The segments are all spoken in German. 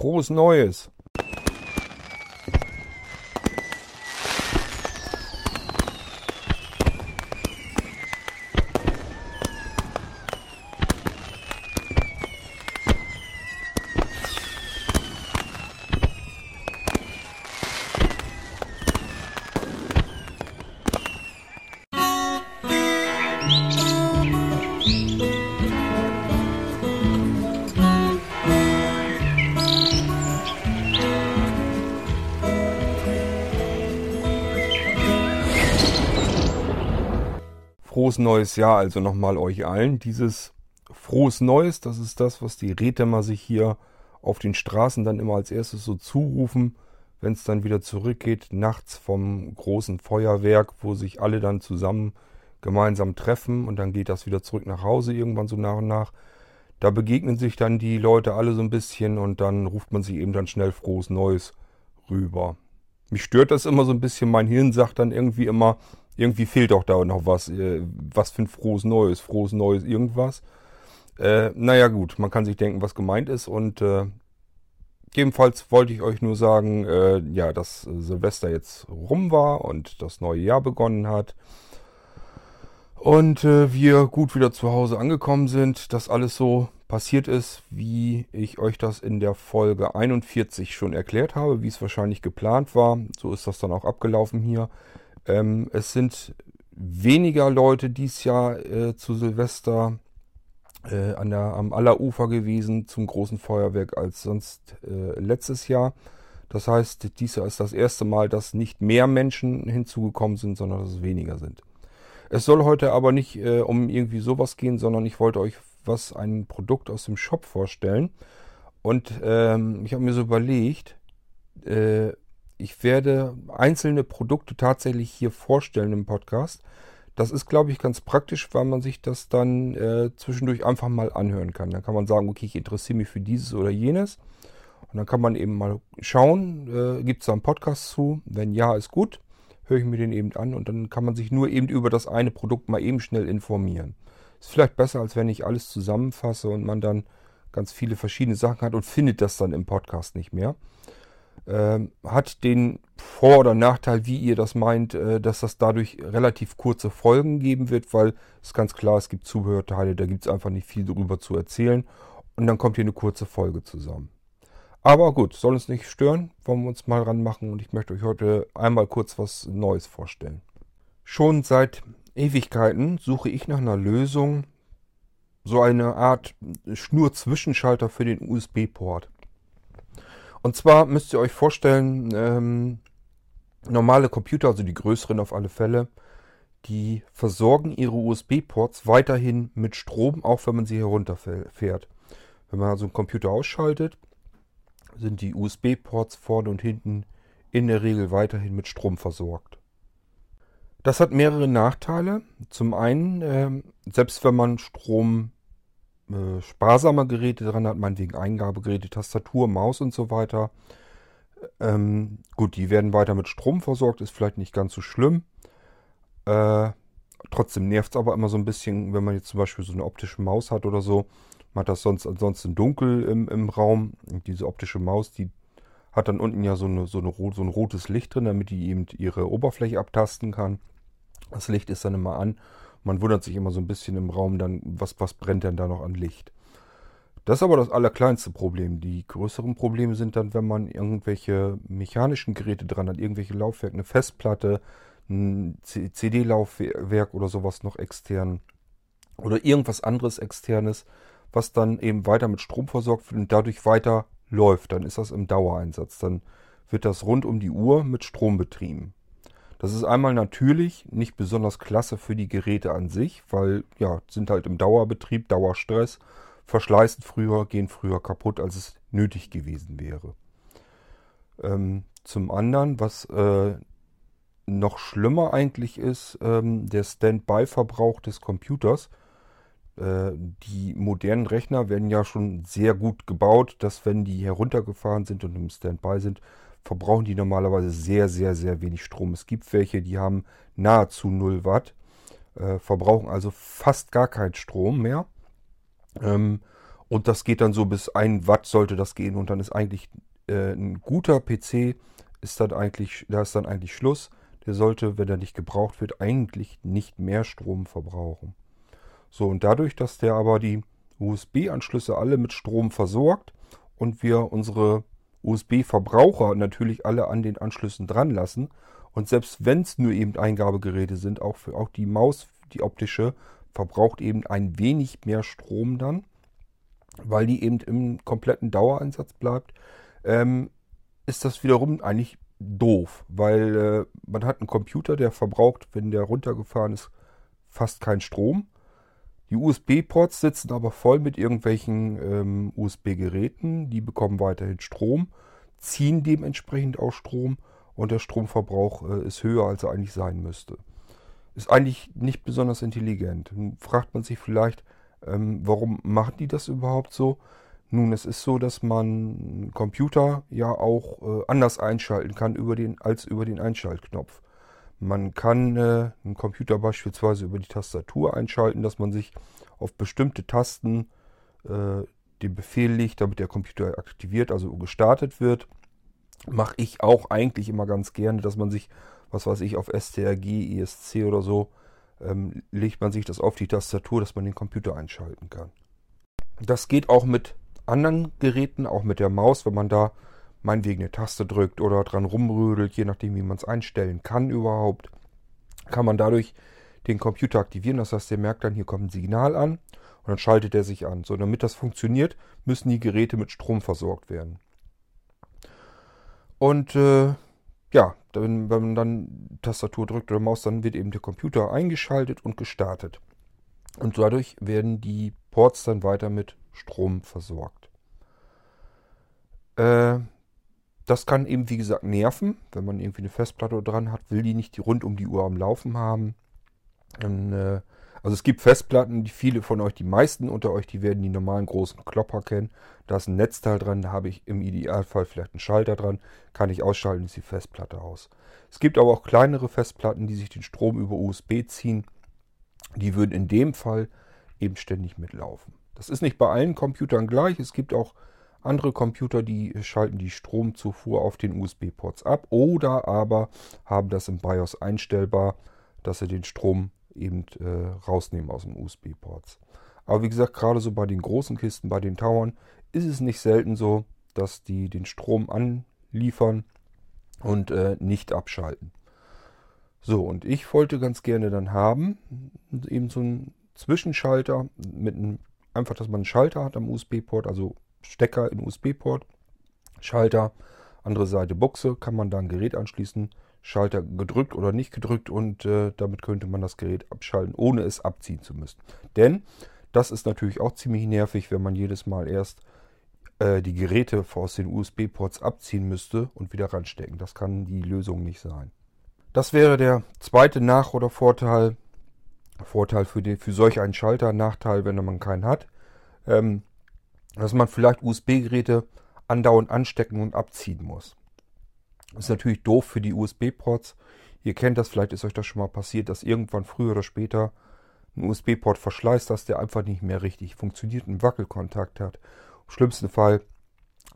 Frohes Neues! Neues Jahr also nochmal euch allen. Dieses Frohes Neues, das ist das, was die Rätdämmer sich hier auf den Straßen dann immer als erstes so zurufen, wenn es dann wieder zurückgeht, nachts vom großen Feuerwerk, wo sich alle dann zusammen gemeinsam treffen und dann geht das wieder zurück nach Hause irgendwann so nach und nach. Da begegnen sich dann die Leute alle so ein bisschen und dann ruft man sich eben dann schnell frohes Neues rüber. Mich stört das immer so ein bisschen. Mein Hirn sagt dann irgendwie immer, irgendwie fehlt doch da noch was. Äh, was für ein frohes Neues, frohes Neues, irgendwas. Äh, naja, gut, man kann sich denken, was gemeint ist. Und äh, jedenfalls wollte ich euch nur sagen, äh, ja, dass Silvester jetzt rum war und das neue Jahr begonnen hat. Und äh, wir gut wieder zu Hause angekommen sind, dass alles so passiert ist, wie ich euch das in der Folge 41 schon erklärt habe, wie es wahrscheinlich geplant war. So ist das dann auch abgelaufen hier. Ähm, es sind weniger Leute dieses Jahr äh, zu Silvester äh, an der, am Allerufer gewesen zum großen Feuerwerk als sonst äh, letztes Jahr. Das heißt, dieses Jahr ist das erste Mal, dass nicht mehr Menschen hinzugekommen sind, sondern dass es weniger sind. Es soll heute aber nicht äh, um irgendwie sowas gehen, sondern ich wollte euch was, ein Produkt aus dem Shop vorstellen. Und ähm, ich habe mir so überlegt, äh, ich werde einzelne Produkte tatsächlich hier vorstellen im Podcast. Das ist, glaube ich, ganz praktisch, weil man sich das dann äh, zwischendurch einfach mal anhören kann. Dann kann man sagen, okay, ich interessiere mich für dieses oder jenes. Und dann kann man eben mal schauen, äh, gibt es da einen Podcast zu? Wenn ja, ist gut höre ich mir den eben an und dann kann man sich nur eben über das eine Produkt mal eben schnell informieren. Ist vielleicht besser, als wenn ich alles zusammenfasse und man dann ganz viele verschiedene Sachen hat und findet das dann im Podcast nicht mehr. Ähm, hat den Vor- oder Nachteil, wie ihr das meint, äh, dass das dadurch relativ kurze Folgen geben wird, weil es ganz klar, es gibt Zubehörteile, da gibt es einfach nicht viel darüber zu erzählen und dann kommt hier eine kurze Folge zusammen. Aber gut, soll uns nicht stören, wollen wir uns mal ranmachen und ich möchte euch heute einmal kurz was Neues vorstellen. Schon seit Ewigkeiten suche ich nach einer Lösung, so eine Art Schnur-Zwischenschalter für den USB-Port. Und zwar müsst ihr euch vorstellen, ähm, normale Computer, also die größeren auf alle Fälle, die versorgen ihre USB-Ports weiterhin mit Strom, auch wenn man sie herunterfährt. Wenn man also einen Computer ausschaltet, sind die USB-Ports vorne und hinten in der Regel weiterhin mit Strom versorgt. Das hat mehrere Nachteile. Zum einen, äh, selbst wenn man Strom äh, sparsamer Geräte dran hat, meinetwegen Eingabegeräte, Tastatur, Maus und so weiter, ähm, gut, die werden weiter mit Strom versorgt, ist vielleicht nicht ganz so schlimm. Äh, trotzdem nervt es aber immer so ein bisschen, wenn man jetzt zum Beispiel so eine optische Maus hat oder so. Man hat das sonst ansonsten dunkel im, im Raum. Und diese optische Maus, die hat dann unten ja so, eine, so, eine, so ein rotes Licht drin, damit die eben ihre Oberfläche abtasten kann. Das Licht ist dann immer an. Man wundert sich immer so ein bisschen im Raum dann, was, was brennt denn da noch an Licht. Das ist aber das allerkleinste Problem. Die größeren Probleme sind dann, wenn man irgendwelche mechanischen Geräte dran hat, irgendwelche Laufwerke, eine Festplatte, ein CD-Laufwerk oder sowas noch extern oder irgendwas anderes externes, was dann eben weiter mit Strom versorgt wird und dadurch weiter läuft. Dann ist das im Dauereinsatz. Dann wird das rund um die Uhr mit Strom betrieben. Das ist einmal natürlich nicht besonders klasse für die Geräte an sich, weil ja, sind halt im Dauerbetrieb, Dauerstress, verschleißen früher, gehen früher kaputt, als es nötig gewesen wäre. Ähm, zum anderen, was äh, noch schlimmer eigentlich ist, ähm, der Standby-Verbrauch des Computers. Äh, die modernen Rechner werden ja schon sehr gut gebaut, dass wenn die heruntergefahren sind und im Standby sind, verbrauchen die normalerweise sehr, sehr, sehr wenig Strom. Es gibt welche, die haben nahezu 0 Watt, äh, verbrauchen also fast gar keinen Strom mehr. Ähm, Und das geht dann so bis 1 Watt sollte das gehen. Und dann ist eigentlich äh, ein guter PC, ist dann eigentlich, da ist dann eigentlich Schluss. Der sollte, wenn er nicht gebraucht wird, eigentlich nicht mehr Strom verbrauchen. So, und dadurch, dass der aber die USB-Anschlüsse alle mit Strom versorgt und wir unsere USB-Verbraucher natürlich alle an den Anschlüssen dran lassen und selbst wenn es nur eben Eingabegeräte sind, auch, für, auch die Maus, die optische, verbraucht eben ein wenig mehr Strom dann, weil die eben im kompletten Dauereinsatz bleibt, ähm, ist das wiederum eigentlich doof, weil äh, man hat einen Computer, der verbraucht, wenn der runtergefahren ist, fast keinen Strom. Die USB-Ports sitzen aber voll mit irgendwelchen ähm, USB-Geräten, die bekommen weiterhin Strom, ziehen dementsprechend auch Strom und der Stromverbrauch äh, ist höher, als er eigentlich sein müsste. Ist eigentlich nicht besonders intelligent. Nun fragt man sich vielleicht, ähm, warum machen die das überhaupt so? Nun, es ist so, dass man Computer ja auch äh, anders einschalten kann über den, als über den Einschaltknopf. Man kann äh, einen Computer beispielsweise über die Tastatur einschalten, dass man sich auf bestimmte Tasten äh, den Befehl legt, damit der Computer aktiviert, also gestartet wird. Mache ich auch eigentlich immer ganz gerne, dass man sich, was weiß ich, auf STRG, ESC oder so, ähm, legt man sich das auf die Tastatur, dass man den Computer einschalten kann. Das geht auch mit anderen Geräten, auch mit der Maus, wenn man da meinetwegen eine Taste drückt oder dran rumrödelt, je nachdem, wie man es einstellen kann überhaupt, kann man dadurch den Computer aktivieren. Das heißt, der merkt dann, hier kommt ein Signal an und dann schaltet er sich an. So, damit das funktioniert, müssen die Geräte mit Strom versorgt werden. Und äh, ja, wenn, man dann Tastatur drückt oder Maus, dann wird eben der Computer eingeschaltet und gestartet. Und dadurch werden die Ports dann weiter mit Strom versorgt. Äh, das kann eben, wie gesagt, nerven. Wenn man irgendwie eine Festplatte dran hat, will die nicht rund um die Uhr am Laufen haben. Und, äh, also es gibt Festplatten, die viele von euch, die meisten unter euch, die werden die normalen großen Klopper kennen. Da ist ein Netzteil dran, da habe ich im Idealfall vielleicht einen Schalter dran. Kann ich ausschalten, ist die Festplatte aus. Es gibt aber auch kleinere Festplatten, die sich den Strom über USB ziehen. Die würden in dem Fall eben ständig mitlaufen. Das ist nicht bei allen Computern gleich. Es gibt auch andere Computer, die schalten die Stromzufuhr auf den USB-Ports ab oder aber haben das im BIOS einstellbar, dass sie den Strom eben äh, rausnehmen aus den USB-Ports. Aber wie gesagt, gerade so bei den großen Kisten, bei den Towern, ist es nicht selten so, dass die den Strom anliefern und äh, nicht abschalten. So, und ich wollte ganz gerne dann haben, eben so einen Zwischenschalter mit einem einfach, dass man einen Schalter hat am USB-Port, also Stecker in USB-Port, Schalter, andere Seite Buchse, kann man da ein Gerät anschließen, Schalter gedrückt oder nicht gedrückt und äh, damit könnte man das Gerät abschalten, ohne es abziehen zu müssen. Denn das ist natürlich auch ziemlich nervig, wenn man jedes Mal erst äh, die Geräte aus den USB-Ports abziehen müsste und wieder ranstecken. Das kann die Lösung nicht sein. Das wäre der zweite Nach- oder Vorteil Vorteil für, den, für solch einen Schalter, Nachteil, wenn man keinen hat, ähm, dass man vielleicht USB-Geräte andauernd anstecken und abziehen muss. Das ist natürlich doof für die USB-Ports. Ihr kennt das, vielleicht ist euch das schon mal passiert, dass irgendwann früher oder später ein USB-Port verschleißt, dass der einfach nicht mehr richtig funktioniert und Wackelkontakt hat. Im schlimmsten Fall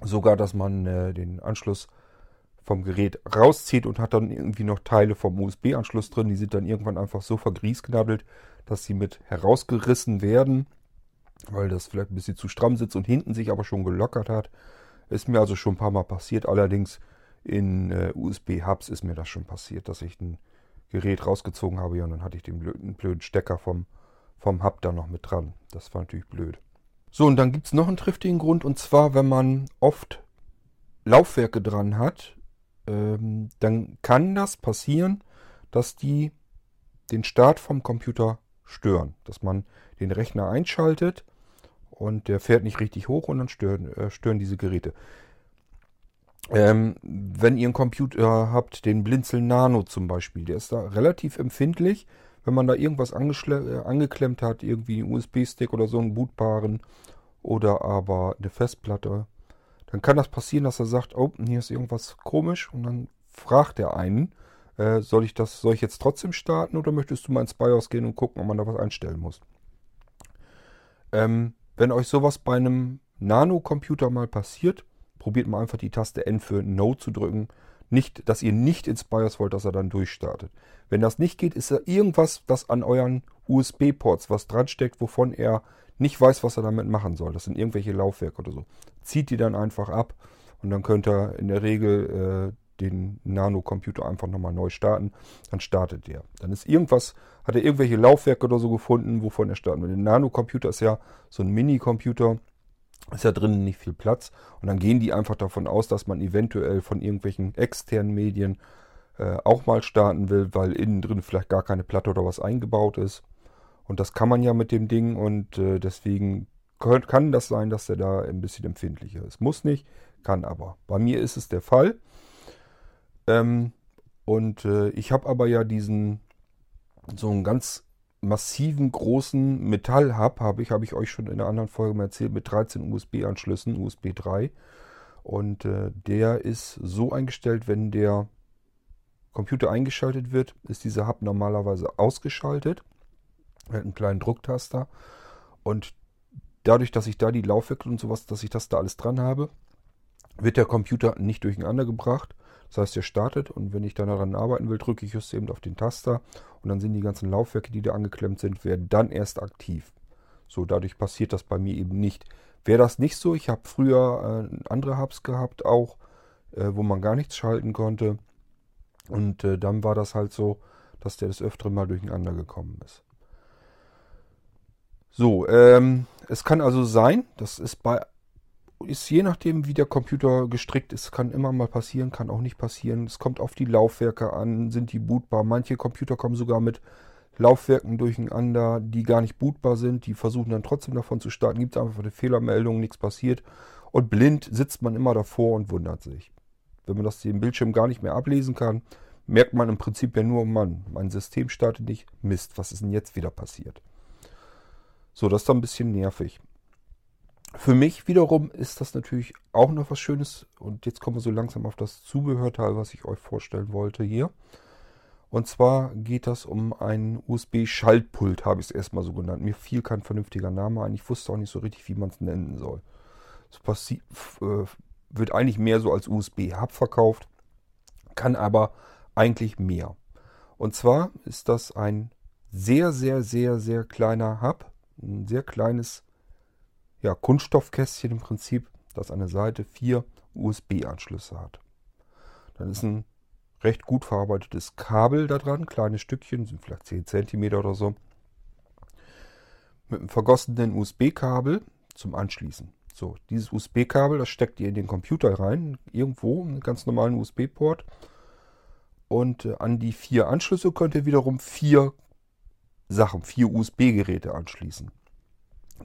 sogar, dass man äh, den Anschluss vom Gerät rauszieht und hat dann irgendwie noch Teile vom USB-Anschluss drin. Die sind dann irgendwann einfach so vergriesknabbelt, dass sie mit herausgerissen werden, weil das vielleicht ein bisschen zu stramm sitzt und hinten sich aber schon gelockert hat. Ist mir also schon ein paar Mal passiert. Allerdings in äh, USB-Hubs ist mir das schon passiert, dass ich ein Gerät rausgezogen habe ja, und dann hatte ich den blöden, blöden Stecker vom, vom Hub da noch mit dran. Das war natürlich blöd. So, und dann gibt es noch einen triftigen Grund und zwar, wenn man oft Laufwerke dran hat, ähm, dann kann das passieren, dass die den Start vom Computer stören. Dass man den Rechner einschaltet und der fährt nicht richtig hoch und dann stören, äh, stören diese Geräte. Ähm, wenn ihr einen Computer habt, den Blinzel Nano zum Beispiel, der ist da relativ empfindlich. Wenn man da irgendwas äh, angeklemmt hat, irgendwie einen USB-Stick oder so einen bootbaren oder aber eine Festplatte, dann kann das passieren, dass er sagt, oh, hier ist irgendwas komisch und dann fragt er einen, äh, soll ich das, soll ich jetzt trotzdem starten oder möchtest du mal ins BIOS gehen und gucken, ob man da was einstellen muss? Ähm, wenn euch sowas bei einem Nano-Computer mal passiert, probiert mal einfach die Taste N für No zu drücken. Nicht, dass ihr nicht ins BIOS wollt, dass er dann durchstartet. Wenn das nicht geht, ist da irgendwas, das an euren USB-Ports was dran steckt, wovon er nicht weiß, was er damit machen soll. Das sind irgendwelche Laufwerke oder so. Zieht die dann einfach ab und dann könnt ihr in der Regel äh, den Nano-Computer einfach nochmal neu starten. Dann startet der. Dann ist irgendwas, hat er irgendwelche Laufwerke oder so gefunden, wovon er starten will. Der Nano-Computer ist ja so ein Mini-Computer. Ist ja drinnen nicht viel Platz. Und dann gehen die einfach davon aus, dass man eventuell von irgendwelchen externen Medien äh, auch mal starten will, weil innen drin vielleicht gar keine Platte oder was eingebaut ist. Und das kann man ja mit dem Ding und äh, deswegen kann, das sein, dass der da ein bisschen empfindlicher ist. Muss nicht, kann aber. Bei mir ist es der Fall. Ähm, und äh, ich habe aber ja diesen so einen ganz massiven großen Metallhub, habe ich, habe ich euch schon in einer anderen Folge mal erzählt, mit 13 USB-Anschlüssen, USB 3. Und äh, der ist so eingestellt, wenn der Computer eingeschaltet wird, ist dieser Hub normalerweise ausgeschaltet. Er hat einen kleinen Drucktaster. Und dadurch, dass ich da die Laufwerke und sowas, dass ich das da alles dran habe, wird der Computer nicht durcheinander gebracht. Das heißt, er startet und wenn ich dann daran arbeiten will, drücke ich just eben auf den Taster und dann sind die ganzen Laufwerke, die da angeklemmt sind, werden dann erst aktiv. So, dadurch passiert das bei mir eben nicht. Wäre das nicht so, ich habe früher äh, andere Hubs gehabt, auch, äh, wo man gar nichts schalten konnte. Und äh, dann war das halt so, dass der des Öfteren mal durcheinander gekommen ist. So, ähm, es kann also sein, das ist bei ist je nachdem, wie der Computer gestrickt ist, kann immer mal passieren, kann auch nicht passieren. Es kommt auf die Laufwerke an, sind die bootbar. Manche Computer kommen sogar mit Laufwerken durcheinander, die gar nicht bootbar sind. Die versuchen dann trotzdem davon zu starten. Gibt es einfach eine Fehlermeldung, nichts passiert. Und blind sitzt man immer davor und wundert sich. Wenn man das den Bildschirm gar nicht mehr ablesen kann, merkt man im Prinzip ja nur, Mann, mein System startet nicht. Mist, was ist denn jetzt wieder passiert? So, das ist dann ein bisschen nervig. Für mich wiederum ist das natürlich auch noch was Schönes. Und jetzt kommen wir so langsam auf das Zubehörteil, was ich euch vorstellen wollte hier. Und zwar geht das um ein USB-Schaltpult, habe ich es erstmal so genannt. Mir fiel kein vernünftiger Name ein. Ich wusste auch nicht so richtig, wie man es nennen soll. Es äh, wird eigentlich mehr so als USB-Hub verkauft, kann aber eigentlich mehr. Und zwar ist das ein sehr, sehr, sehr, sehr kleiner Hub. Ein sehr kleines ja, Kunststoffkästchen im Prinzip, das an der Seite vier USB-Anschlüsse hat. Dann ist ein recht gut verarbeitetes Kabel da dran, kleine Stückchen, sind vielleicht 10 cm oder so, mit einem vergossenen USB-Kabel zum Anschließen. So, dieses USB-Kabel, das steckt ihr in den Computer rein, irgendwo, einen ganz normalen USB-Port. Und äh, an die vier Anschlüsse könnt ihr wiederum vier Sachen, vier USB-Geräte anschließen.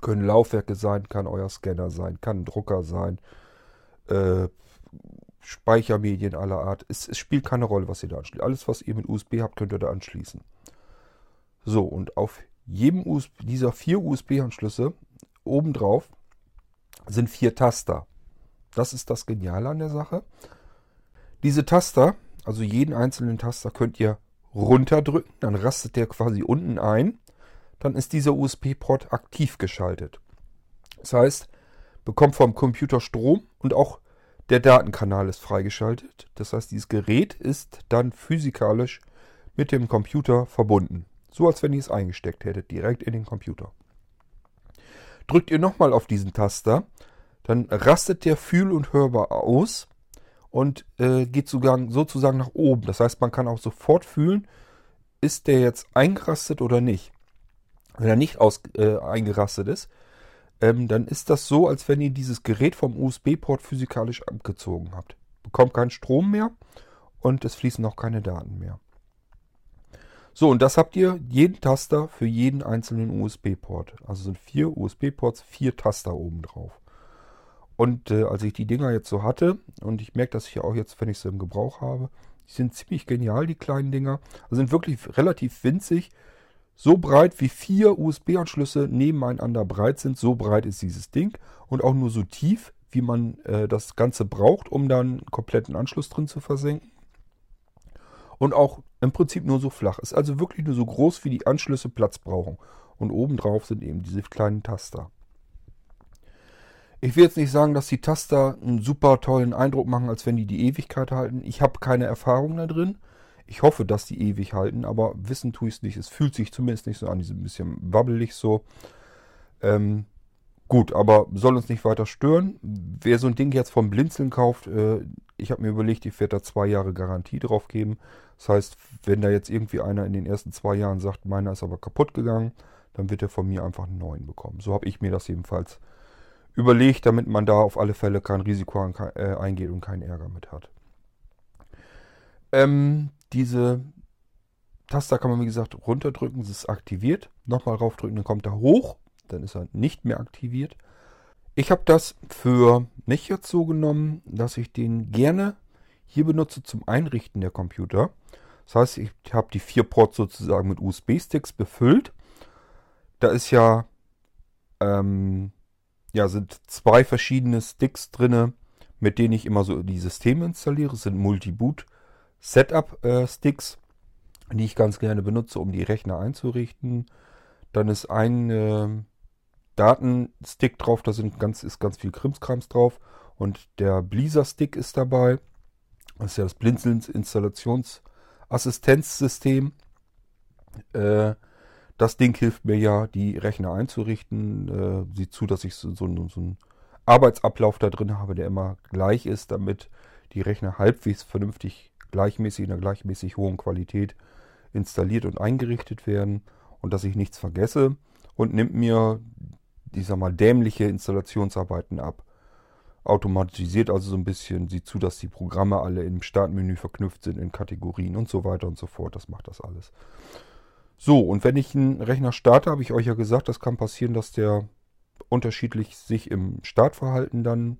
Können Laufwerke sein, kann euer Scanner sein, kann ein Drucker sein, äh, Speichermedien aller Art. Es, es, spielt keine Rolle, was ihr da anschließt. Alles, was ihr mit USB habt, könnt ihr da anschließen. So, und auf jedem USB, dieser vier USB-Anschlüsse obendrauf sind vier Taster. Das ist das Geniale an der Sache. Diese Taster, also jeden einzelnen Taster, könnt ihr runterdrücken, dann rastet der quasi unten ein dann ist dieser USB-Port aktiv geschaltet. Das heißt, bekommt vom Computer Strom und auch der Datenkanal ist freigeschaltet. Das heißt, dieses Gerät ist dann physikalisch mit dem Computer verbunden. So als wenn ihr es eingesteckt hättet, direkt in den Computer. Drückt ihr nochmal auf diesen Taster, dann rastet der fühl- und hörbar aus und äh, geht sozusagen, sozusagen nach oben. Das heißt, man kann auch sofort fühlen, ist der jetzt eingerastet oder nicht wenn er nicht aus, äh, eingerastet ist, ähm, dann ist das so, als wenn ihr dieses Gerät vom USB-Port physikalisch abgezogen habt. Bekommt keinen Strom mehr und es fließen auch keine Daten mehr. So, und das habt ihr jeden Taster für jeden einzelnen USB-Port. Also sind vier USB-Ports, vier Taster oben drauf. Und äh, als ich die Dinger jetzt so hatte, und ich merke das hier auch jetzt, wenn ich sie im Gebrauch habe, die sind ziemlich genial, die kleinen Dinger. Also sind wirklich relativ winzig. So breit wie vier USB-Anschlüsse nebeneinander breit sind, so breit ist dieses Ding. Und auch nur so tief, wie man äh, das Ganze braucht, um dann einen kompletten Anschluss drin zu versenken. Und auch im Prinzip nur so flach. Ist also wirklich nur so groß, wie die Anschlüsse Platz brauchen. Und obendrauf sind eben diese kleinen Taster. Ich will jetzt nicht sagen, dass die Taster einen super tollen Eindruck machen, als wenn die die Ewigkeit halten. Ich habe keine Erfahrung da drin. Ich hoffe, dass die ewig halten, aber wissen tue ich es nicht. Es fühlt sich zumindest nicht so an, die sind ein bisschen wabbelig so. Ähm, gut, aber soll uns nicht weiter stören. Wer so ein Ding jetzt vom Blinzeln kauft, äh, ich habe mir überlegt, ich werde da zwei Jahre Garantie drauf geben. Das heißt, wenn da jetzt irgendwie einer in den ersten zwei Jahren sagt, meiner ist aber kaputt gegangen, dann wird er von mir einfach einen neuen bekommen. So habe ich mir das jedenfalls überlegt, damit man da auf alle Fälle kein Risiko äh, eingeht und keinen Ärger mit hat. Ähm, diese Taster kann man, wie gesagt, runterdrücken, es ist aktiviert. Nochmal raufdrücken, dann kommt er hoch, dann ist er nicht mehr aktiviert. Ich habe das für mich jetzt so genommen, dass ich den gerne hier benutze zum Einrichten der Computer. Das heißt, ich habe die vier Ports sozusagen mit USB-Sticks befüllt. Da ist ja, ähm, ja, sind zwei verschiedene Sticks drin, mit denen ich immer so die Systeme installiere. Das sind Multi-Boot-Setup-Sticks, die ich ganz gerne benutze, um die Rechner einzurichten. Dann ist ein äh, Datenstick drauf, da sind ganz, ist ganz viel Krimskrams drauf. Und der Bleaser-Stick ist dabei. Das ist ja das Blinzelns Installationsassistenzsystem. Äh, das Ding hilft mir ja, die Rechner einzurichten. Äh, sieht zu, dass ich so, so, so einen Arbeitsablauf da drin habe, der immer gleich ist, damit die Rechner halbwegs vernünftig gleichmäßig in einer gleichmäßig hohen Qualität installiert und eingerichtet werden und dass ich nichts vergesse und nimmt mir, ich sag mal, dämliche Installationsarbeiten ab automatisiert also so ein bisschen, sieht zu, dass die Programme alle im Startmenü verknüpft sind in Kategorien und so weiter und so fort. Das macht das alles. So, und wenn ich einen Rechner starte, habe ich euch ja gesagt, das kann passieren, dass der unterschiedlich sich im Startverhalten dann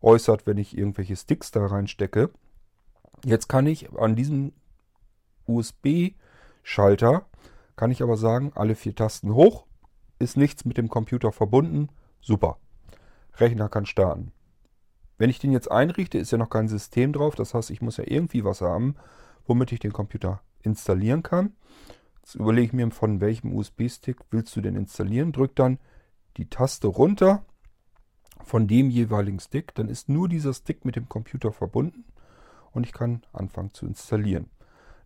äußert, wenn ich irgendwelche Sticks da reinstecke. Jetzt kann ich an diesem USB-Schalter, kann ich aber sagen, alle vier Tasten hoch, ist nichts mit dem Computer verbunden, super. Rechner kann starten. Wenn ich den jetzt einrichte, ist ja noch kein System drauf. Das heißt, ich muss ja irgendwie was haben, womit ich den Computer installieren kann. Jetzt überlege ich mir, von welchem USB-Stick willst du denn installieren. Drück dann die Taste runter von dem jeweiligen Stick. Dann ist nur dieser Stick mit dem Computer verbunden und ich kann anfangen zu installieren.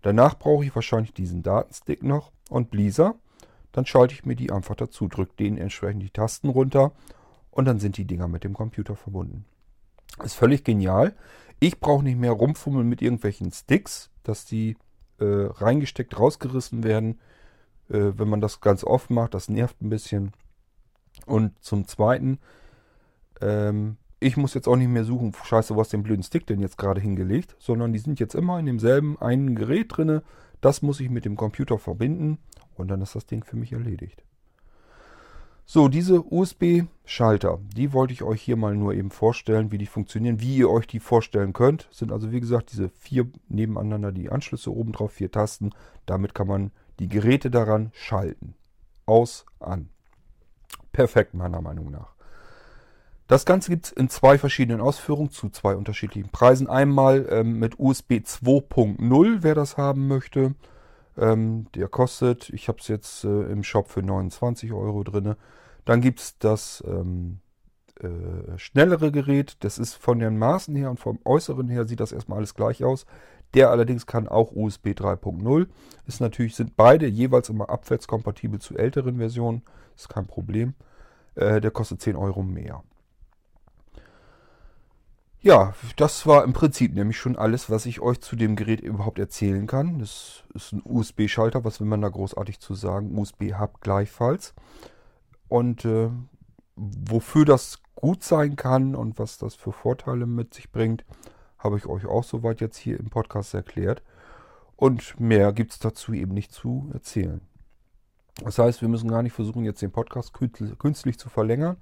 Danach brauche ich wahrscheinlich diesen Datenstick noch und Bleaser. Dann schalte ich mir die einfach dazu, drücke den entsprechend die Tasten runter und dann sind die Dinger mit dem Computer verbunden. Ist völlig genial. Ich brauche nicht mehr rumfummeln mit irgendwelchen Sticks, dass die äh, reingesteckt, rausgerissen werden. Äh, wenn man das ganz oft macht, das nervt ein bisschen. Und zum Zweiten, ähm, ich muss jetzt auch nicht mehr suchen, scheiße, wo hast den blöden Stick denn jetzt gerade hingelegt, sondern die sind jetzt immer in demselben einen Gerät drinne. Das muss ich mit dem Computer verbinden und dann ist das Ding für mich erledigt. So, diese USB-Schalter, die wollte ich euch hier mal nur eben vorstellen, wie die funktionieren, wie ihr euch die vorstellen könnt. Sind also wie gesagt diese vier nebeneinander die Anschlüsse oben drauf, vier Tasten. Damit kann man die Geräte daran schalten. Aus, an. Perfekt meiner Meinung nach. Das Ganze gibt es in zwei verschiedenen Ausführungen zu zwei unterschiedlichen Preisen. Einmal ähm, mit USB 2.0, wer das haben möchte. Ähm, der kostet, ich habe es jetzt äh, im Shop für 29 Euro drin. Dann gibt es das ähm, äh, schnellere Gerät. Das ist von den Maßen her und vom Äußeren her sieht das erstmal alles gleich aus. Der allerdings kann auch USB 3.0. Ist natürlich, sind beide jeweils immer abwärtskompatibel zu älteren Versionen. Ist kein Problem. Äh, der kostet 10 Euro mehr. Ja, das war im Prinzip nämlich schon alles, was ich euch zu dem Gerät überhaupt erzählen kann. Das ist ein USB-Schalter, was will man da großartig zu sagen? USB-Hub gleichfalls. Und äh, wofür das gut sein kann und was das für Vorteile mit sich bringt, habe ich euch auch soweit jetzt hier im Podcast erklärt. Und mehr gibt es dazu eben nicht zu erzählen. Das heißt, wir müssen gar nicht versuchen, jetzt den Podcast künstlich zu verlängern,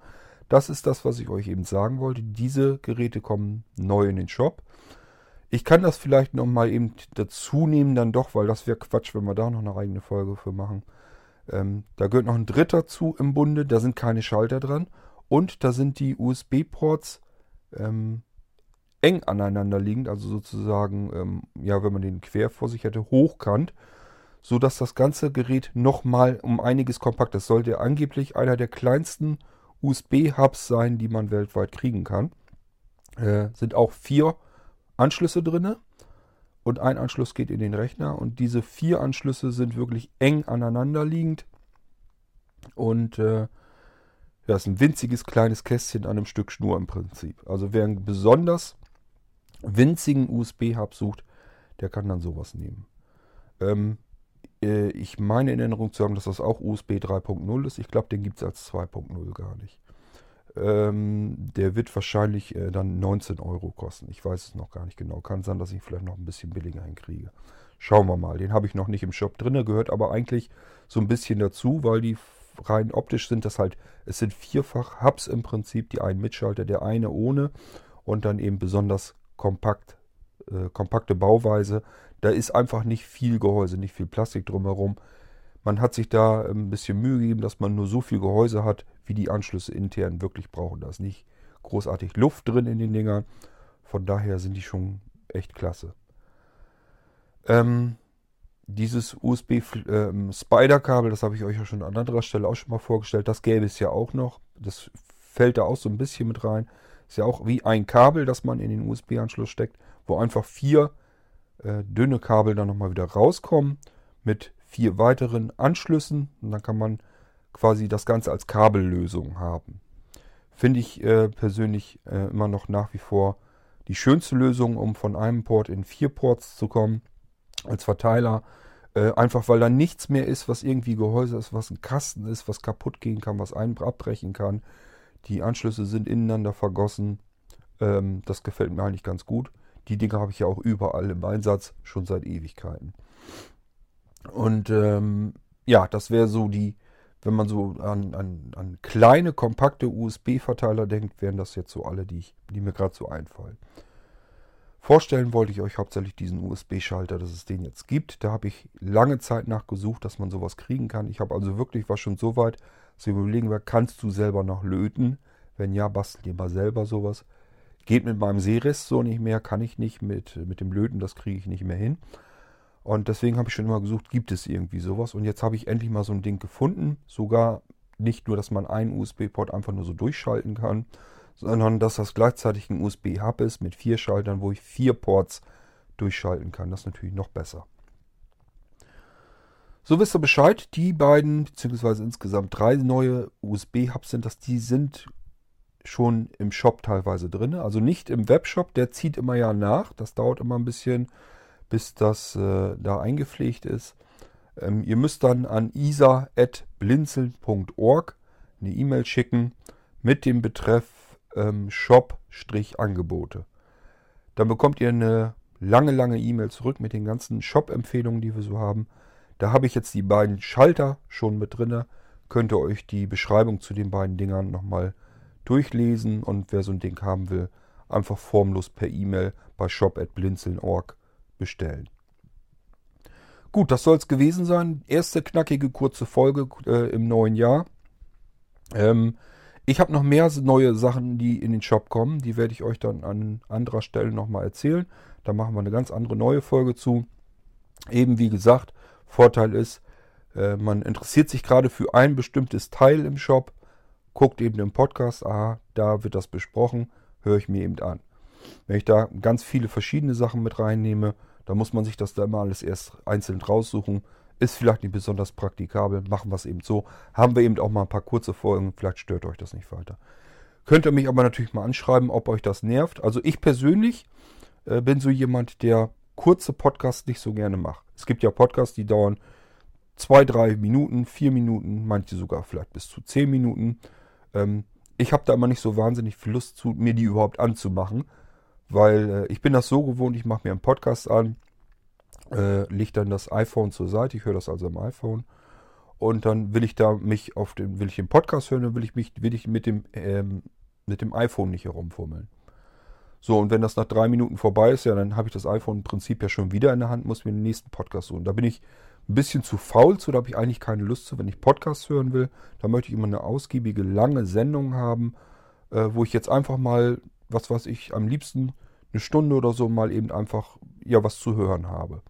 das ist das, was ich euch eben sagen wollte. Diese Geräte kommen neu in den Shop. Ich kann das vielleicht nochmal eben dazu nehmen, dann doch, weil das wäre Quatsch, wenn wir da noch eine eigene Folge für machen. Ähm, da gehört noch ein dritter zu im Bunde, da sind keine Schalter dran und da sind die USB-Ports ähm, eng aneinander liegend, also sozusagen, ähm, ja, wenn man den quer vor sich hätte, hochkant, sodass das ganze Gerät nochmal um einiges kompakter ist. Sollte angeblich einer der kleinsten USB-Hubs sein, die man weltweit kriegen kann. Äh, sind auch vier Anschlüsse drin und ein Anschluss geht in den Rechner und diese vier Anschlüsse sind wirklich eng aneinander liegend und äh, ja, ist ein winziges kleines Kästchen an einem Stück Schnur im Prinzip. Also wer einen besonders winzigen USB-Hub sucht, der kann dann sowas nehmen. Ähm, äh, ich meine in Erinnerung zu haben, dass das auch USB 3.0 ist. Ich glaube, den gibt es als 2.0 gar nicht. Ähm, der wird wahrscheinlich äh, dann 19 Euro kosten. Ich weiß es noch gar nicht genau. Kann sein, dass ich vielleicht noch ein bisschen billiger hinkriege. Schauen wir mal. Den habe ich noch nicht im Shop drin. Gehört aber eigentlich so ein bisschen dazu, weil die rein optisch sind das halt, es sind vierfach Hubs im Prinzip, die einen Mitschalter, der eine ohne und dann eben besonders kompakt, äh, kompakte Bauweise. Da ist einfach nicht viel Gehäuse, nicht viel Plastik drumherum. Man hat sich da ein bisschen Mühe gegeben, dass man nur so viel Gehäuse hat, wie die Anschlüsse intern wirklich brauchen. Da ist nicht großartig Luft drin in den Dingern. Von daher sind die schon echt klasse. Ähm, dieses USB ähm, das habe ich euch ja schon an anderer Stelle auch schon mal vorgestellt, das gäbe es ja auch noch. Das fällt da auch so ein bisschen mit rein. Ist ja auch wie ein Kabel, das man in den USB-Anschluss steckt, wo einfach vier äh, dünne Kabel dann nochmal wieder rauskommen mit vier weiteren Anschlüssen. Und dann kann man quasi das Ganze als Kabellösung haben. Finde ich äh, persönlich äh, immer noch nach wie vor die schönste Lösung, um von einem Port in vier Ports zu kommen als Verteiler. Äh, einfach weil da nichts mehr ist, was irgendwie Gehäuse ist, was ein Kasten ist, was kaputt gehen kann, was einen abbrechen kann. Die Anschlüsse sind ineinander vergossen. Ähm, das gefällt mir eigentlich ganz gut. Die Dinge habe ich ja auch überall im Einsatz, schon seit Ewigkeiten. Und ähm, ja, das wäre so die, wenn man so an, an, an kleine, kompakte USB-Verteiler denkt, wären das jetzt so alle, die, ich, die mir gerade so einfallen. Vorstellen wollte ich euch hauptsächlich diesen USB-Schalter, dass es den jetzt gibt. Da habe ich lange Zeit nachgesucht, dass man sowas kriegen kann. Ich habe also wirklich, war schon so weit, zu überlegen, wer kannst du selber noch löten? Wenn ja, bastel dir mal selber sowas. Geht mit meinem Seerest so nicht mehr, kann ich nicht mit, mit dem Löten, das kriege ich nicht mehr hin. Und deswegen habe ich schon immer gesucht, gibt es irgendwie sowas. Und jetzt habe ich endlich mal so ein Ding gefunden. Sogar nicht nur, dass man einen USB-Port einfach nur so durchschalten kann, sondern dass das gleichzeitig ein USB-Hub ist mit vier Schaltern, wo ich vier Ports durchschalten kann. Das ist natürlich noch besser. So wisst ihr Bescheid, die beiden, beziehungsweise insgesamt drei neue USB-Hubs sind das, die sind schon im Shop teilweise drin. Also nicht im Webshop, der zieht immer ja nach. Das dauert immer ein bisschen bis das äh, da eingepflegt ist. Ähm, ihr müsst dann an isa.blinzeln.org eine E-Mail schicken mit dem Betreff ähm, Shop-Angebote. Dann bekommt ihr eine lange, lange E-Mail zurück mit den ganzen Shop-Empfehlungen, die wir so haben. Da habe ich jetzt die beiden Schalter schon mit drin. Könnt ihr euch die Beschreibung zu den beiden Dingern nochmal durchlesen und wer so ein Ding haben will, einfach formlos per E-Mail bei shop.blinzeln.org bestellen. Gut, das soll es gewesen sein. Erste knackige kurze Folge äh, im neuen Jahr. Ähm, ich habe noch mehr neue Sachen, die in den Shop kommen. Die werde ich euch dann an anderer Stelle nochmal erzählen. Da machen wir eine ganz andere neue Folge zu. Eben wie gesagt, Vorteil ist, äh, man interessiert sich gerade für ein bestimmtes Teil im Shop, guckt eben im Podcast, aha, da wird das besprochen, höre ich mir eben an. Wenn ich da ganz viele verschiedene Sachen mit reinnehme, dann muss man sich das da immer alles erst einzeln raussuchen. Ist vielleicht nicht besonders praktikabel, machen wir es eben so. Haben wir eben auch mal ein paar kurze Folgen, vielleicht stört euch das nicht weiter. Könnt ihr mich aber natürlich mal anschreiben, ob euch das nervt. Also ich persönlich äh, bin so jemand, der kurze Podcasts nicht so gerne macht. Es gibt ja Podcasts, die dauern zwei, drei Minuten, vier Minuten, manche sogar vielleicht bis zu zehn Minuten. Ähm, ich habe da immer nicht so wahnsinnig viel Lust zu, mir die überhaupt anzumachen, weil äh, ich bin das so gewohnt, ich mache mir einen Podcast an, äh, lege dann das iPhone zur Seite, ich höre das also am iPhone und dann will ich da mich auf den, will ich den Podcast hören, dann will ich mich, will ich mit dem, ähm, mit dem iPhone nicht herumfummeln. So, und wenn das nach drei Minuten vorbei ist, ja, dann habe ich das iPhone im Prinzip ja schon wieder in der Hand, muss mir den nächsten Podcast suchen. Da bin ich ein bisschen zu faul zu, da habe ich eigentlich keine Lust zu. Wenn ich Podcasts hören will, dann möchte ich immer eine ausgiebige, lange Sendung haben, äh, wo ich jetzt einfach mal, was weiß ich, am liebsten eine Stunde oder so mal eben einfach, ja, was zu hören habe.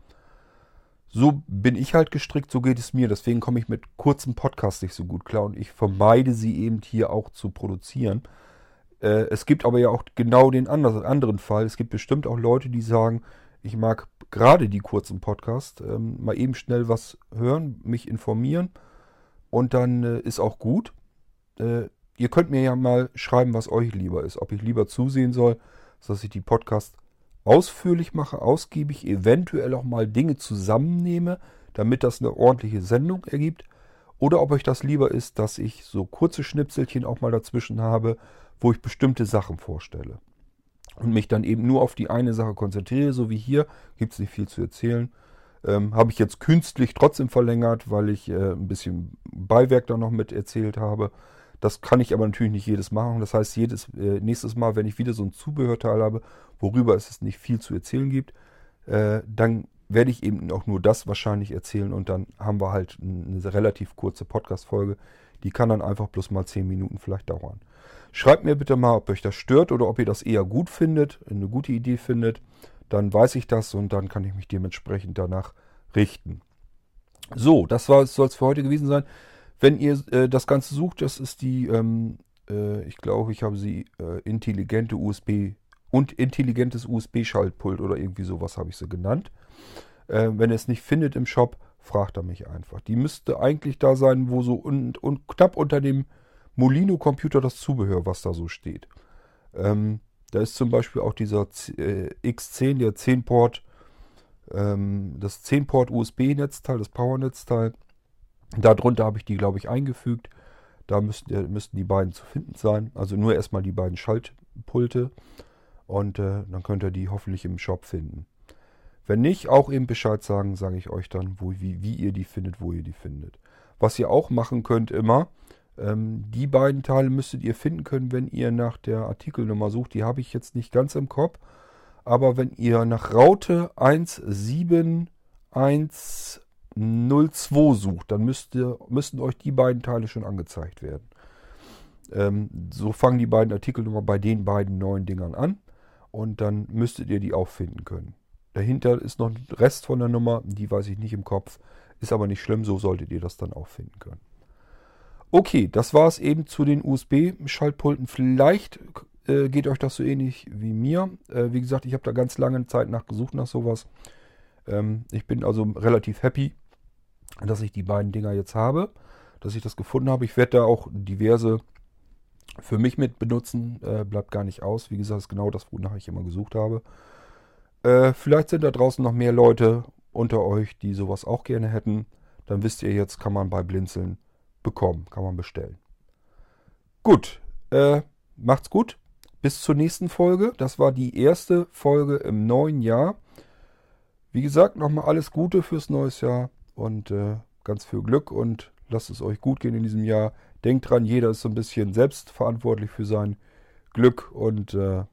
so bin ich halt gestrickt, so geht es mir. Deswegen komme ich mit kurzen Podcasts nicht so gut klar und ich vermeide sie eben hier auch zu produzieren. Äh, es gibt aber ja auch genau den anderen Fall. Es gibt bestimmt auch Leute, die sagen, ich mag gerade die kurzen Podcasts, ähm, mal eben schnell was hören, mich informieren und dann äh, ist auch gut. Äh, ihr könnt mir ja mal schreiben, was euch lieber ist. Ob ich lieber zusehen soll, dass ich die Podcasts ausführlich mache, ausgiebig, eventuell auch mal Dinge zusammennehme, damit das eine ordentliche Sendung ergibt. Oder ob euch das lieber ist, dass ich so kurze Schnipselchen auch mal dazwischen habe, wo ich bestimmte Sachen vorstelle. Und mich dann eben nur auf die eine Sache konzentriere, so wie hier, gibt es nicht viel zu erzählen. Ähm, habe ich jetzt künstlich trotzdem verlängert, weil ich äh, ein bisschen Beiwerk da noch mit erzählt habe. Das kann ich aber natürlich nicht jedes Mal machen. Das heißt, jedes äh, nächstes Mal, wenn ich wieder so ein Zubehörteil habe, worüber es nicht viel zu erzählen gibt, äh, dann werde ich eben auch nur das wahrscheinlich erzählen und dann haben wir halt eine relativ kurze Podcast-Folge. Die kann dann einfach bloß mal 10 Minuten vielleicht dauern. Schreibt mir bitte mal, ob euch das stört oder ob ihr das eher gut findet, eine gute Idee findet. Dann weiß ich das und dann kann ich mich dementsprechend danach richten. So, das soll es für heute gewesen sein. Wenn ihr äh, das Ganze sucht, das ist die, ähm, äh, ich glaube, ich habe sie äh, intelligente USB und intelligentes USB-Schaltpult oder irgendwie sowas habe ich sie genannt. Äh, wenn ihr es nicht findet im Shop, fragt er mich einfach. Die müsste eigentlich da sein, wo so und, und knapp unter dem Molino-Computer das Zubehör, was da so steht. Ähm, da ist zum Beispiel auch dieser äh, X10, der 10-Port, ähm, das 10-Port USB-Netzteil, das Power-Netzteil. Darunter habe ich die, glaube ich, eingefügt. Da müssten, müssten die beiden zu finden sein. Also nur erstmal die beiden Schaltpulte. Und äh, dann könnt ihr die hoffentlich im Shop finden. Wenn nicht, auch eben Bescheid sagen, sage ich euch dann, wo, wie, wie ihr die findet, wo ihr die findet. Was ihr auch machen könnt immer, ähm, die beiden Teile müsstet ihr finden können, wenn ihr nach der Artikelnummer sucht. Die habe ich jetzt nicht ganz im Kopf. Aber wenn ihr nach Raute 171 02 sucht, dann müsste, müssten euch die beiden Teile schon angezeigt werden. Ähm, so fangen die beiden Artikelnummer bei den beiden neuen Dingern an und dann müsstet ihr die auch finden können. Dahinter ist noch ein Rest von der Nummer, die weiß ich nicht im Kopf, ist aber nicht schlimm, so solltet ihr das dann auch finden können. Okay, das war es eben zu den USB-Schaltpulten. Vielleicht äh, geht euch das so ähnlich wie mir. Äh, wie gesagt, ich habe da ganz lange Zeit nachgesucht nach sowas. Ähm, ich bin also relativ happy dass ich die beiden Dinger jetzt habe, dass ich das gefunden habe. Ich werde da auch diverse für mich mit benutzen, äh, bleibt gar nicht aus. Wie gesagt, ist genau das, wonach ich immer gesucht habe. Äh, vielleicht sind da draußen noch mehr Leute unter euch, die sowas auch gerne hätten. Dann wisst ihr jetzt, kann man bei Blinzeln bekommen, kann man bestellen. Gut, äh, macht's gut. Bis zur nächsten Folge. Das war die erste Folge im neuen Jahr. Wie gesagt, nochmal alles Gute fürs neues Jahr und äh, ganz viel Glück und lasst es euch gut gehen in diesem Jahr. Denkt dran, jeder ist so ein bisschen selbstverantwortlich für sein Glück und äh,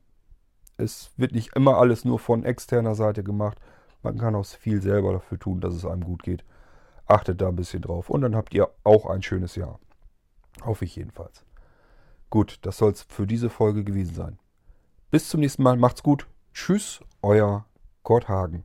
es wird nicht immer alles nur von externer Seite gemacht. Man kann auch viel selber dafür tun, dass es einem gut geht. Achtet da ein bisschen drauf und dann habt ihr auch ein schönes Jahr. Hoffe ich jedenfalls. Gut, das soll es für diese Folge gewesen sein. Bis zum nächsten Mal, macht's gut. Tschüss, euer Kurt Hagen.